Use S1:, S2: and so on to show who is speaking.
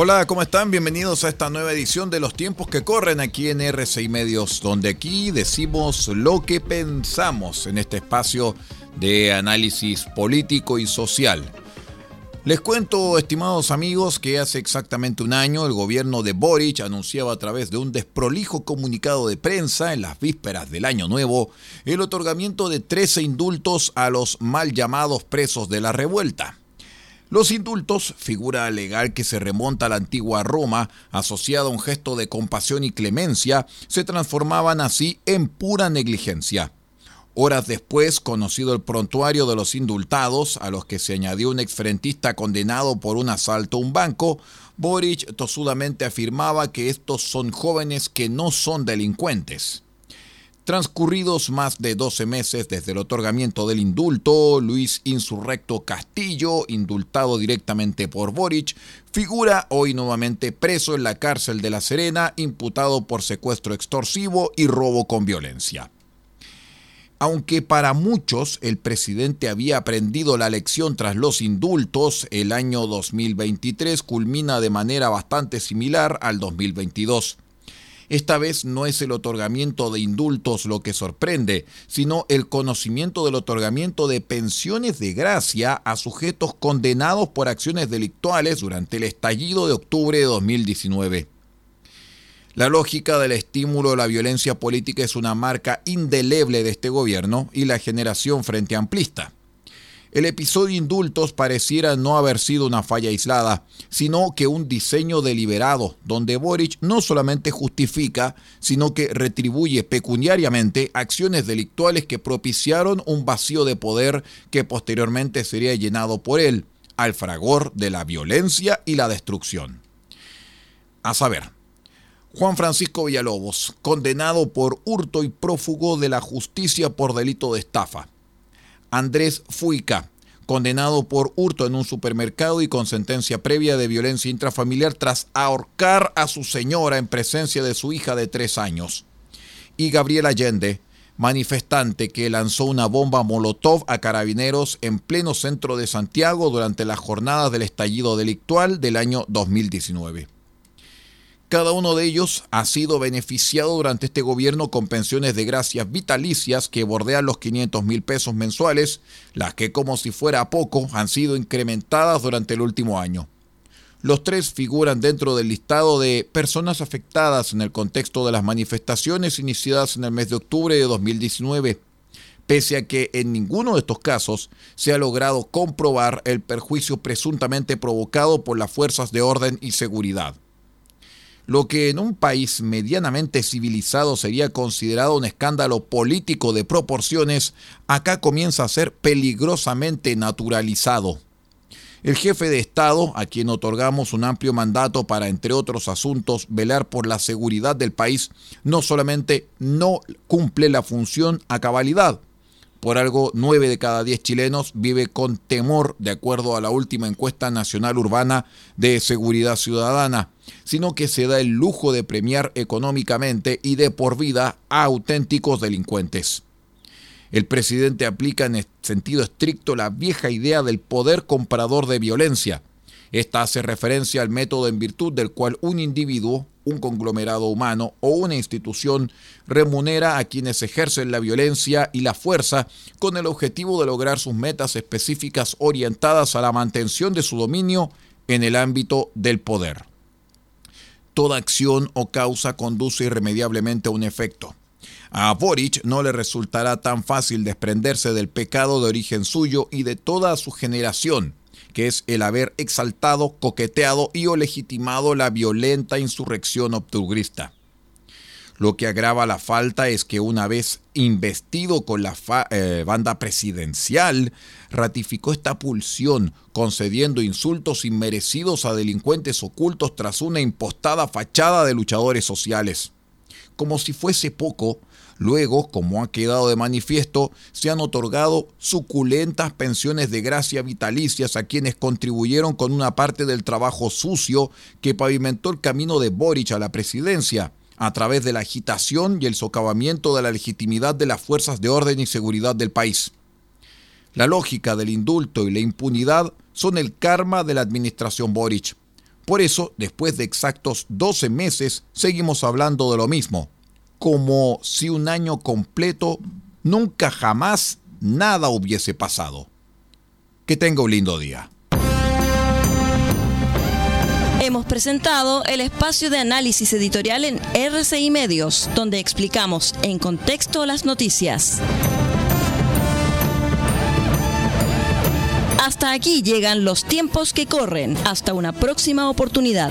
S1: Hola, ¿cómo están? Bienvenidos a esta nueva edición de Los tiempos que corren aquí en RCI Medios, donde aquí decimos lo que pensamos en este espacio de análisis político y social. Les cuento, estimados amigos, que hace exactamente un año el gobierno de Boric anunciaba a través de un desprolijo comunicado de prensa en las vísperas del Año Nuevo el otorgamiento de 13 indultos a los mal llamados presos de la revuelta. Los indultos, figura legal que se remonta a la antigua Roma, asociada a un gesto de compasión y clemencia, se transformaban así en pura negligencia. Horas después, conocido el prontuario de los indultados, a los que se añadió un exfrentista condenado por un asalto a un banco, Boric tosudamente afirmaba que estos son jóvenes que no son delincuentes. Transcurridos más de 12 meses desde el otorgamiento del indulto, Luis Insurrecto Castillo, indultado directamente por Boric, figura hoy nuevamente preso en la cárcel de La Serena, imputado por secuestro extorsivo y robo con violencia. Aunque para muchos el presidente había aprendido la lección tras los indultos, el año 2023 culmina de manera bastante similar al 2022. Esta vez no es el otorgamiento de indultos lo que sorprende, sino el conocimiento del otorgamiento de pensiones de gracia a sujetos condenados por acciones delictuales durante el estallido de octubre de 2019. La lógica del estímulo de la violencia política es una marca indeleble de este gobierno y la generación frente amplista. El episodio Indultos pareciera no haber sido una falla aislada, sino que un diseño deliberado, donde Boric no solamente justifica, sino que retribuye pecuniariamente acciones delictuales que propiciaron un vacío de poder que posteriormente sería llenado por él, al fragor de la violencia y la destrucción. A saber, Juan Francisco Villalobos, condenado por hurto y prófugo de la justicia por delito de estafa. Andrés Fuica, condenado por hurto en un supermercado y con sentencia previa de violencia intrafamiliar tras ahorcar a su señora en presencia de su hija de tres años. Y Gabriel Allende, manifestante que lanzó una bomba Molotov a carabineros en pleno centro de Santiago durante las jornadas del estallido delictual del año 2019. Cada uno de ellos ha sido beneficiado durante este gobierno con pensiones de gracias vitalicias que bordean los 500 mil pesos mensuales, las que como si fuera poco han sido incrementadas durante el último año. Los tres figuran dentro del listado de personas afectadas en el contexto de las manifestaciones iniciadas en el mes de octubre de 2019, pese a que en ninguno de estos casos se ha logrado comprobar el perjuicio presuntamente provocado por las fuerzas de orden y seguridad. Lo que en un país medianamente civilizado sería considerado un escándalo político de proporciones, acá comienza a ser peligrosamente naturalizado. El jefe de Estado, a quien otorgamos un amplio mandato para, entre otros asuntos, velar por la seguridad del país, no solamente no cumple la función a cabalidad, por algo, 9 de cada 10 chilenos vive con temor, de acuerdo a la última encuesta nacional urbana de seguridad ciudadana, sino que se da el lujo de premiar económicamente y de por vida a auténticos delincuentes. El presidente aplica en sentido estricto la vieja idea del poder comprador de violencia. Esta hace referencia al método en virtud del cual un individuo un conglomerado humano o una institución remunera a quienes ejercen la violencia y la fuerza con el objetivo de lograr sus metas específicas orientadas a la mantención de su dominio en el ámbito del poder. Toda acción o causa conduce irremediablemente a un efecto. A Boric no le resultará tan fácil desprenderse del pecado de origen suyo y de toda su generación, que es el haber exaltado, coqueteado y o legitimado la violenta insurrección octubrista. Lo que agrava la falta es que una vez investido con la eh, banda presidencial, ratificó esta pulsión, concediendo insultos inmerecidos a delincuentes ocultos tras una impostada fachada de luchadores sociales como si fuese poco, luego, como ha quedado de manifiesto, se han otorgado suculentas pensiones de gracia vitalicias a quienes contribuyeron con una parte del trabajo sucio que pavimentó el camino de Boric a la presidencia a través de la agitación y el socavamiento de la legitimidad de las fuerzas de orden y seguridad del país. La lógica del indulto y la impunidad son el karma de la administración Boric. Por eso, después de exactos 12 meses, seguimos hablando de lo mismo, como si un año completo nunca jamás nada hubiese pasado. Que tenga un lindo día.
S2: Hemos presentado el espacio de análisis editorial en RCI Medios, donde explicamos en contexto las noticias. Hasta aquí llegan los tiempos que corren. Hasta una próxima oportunidad.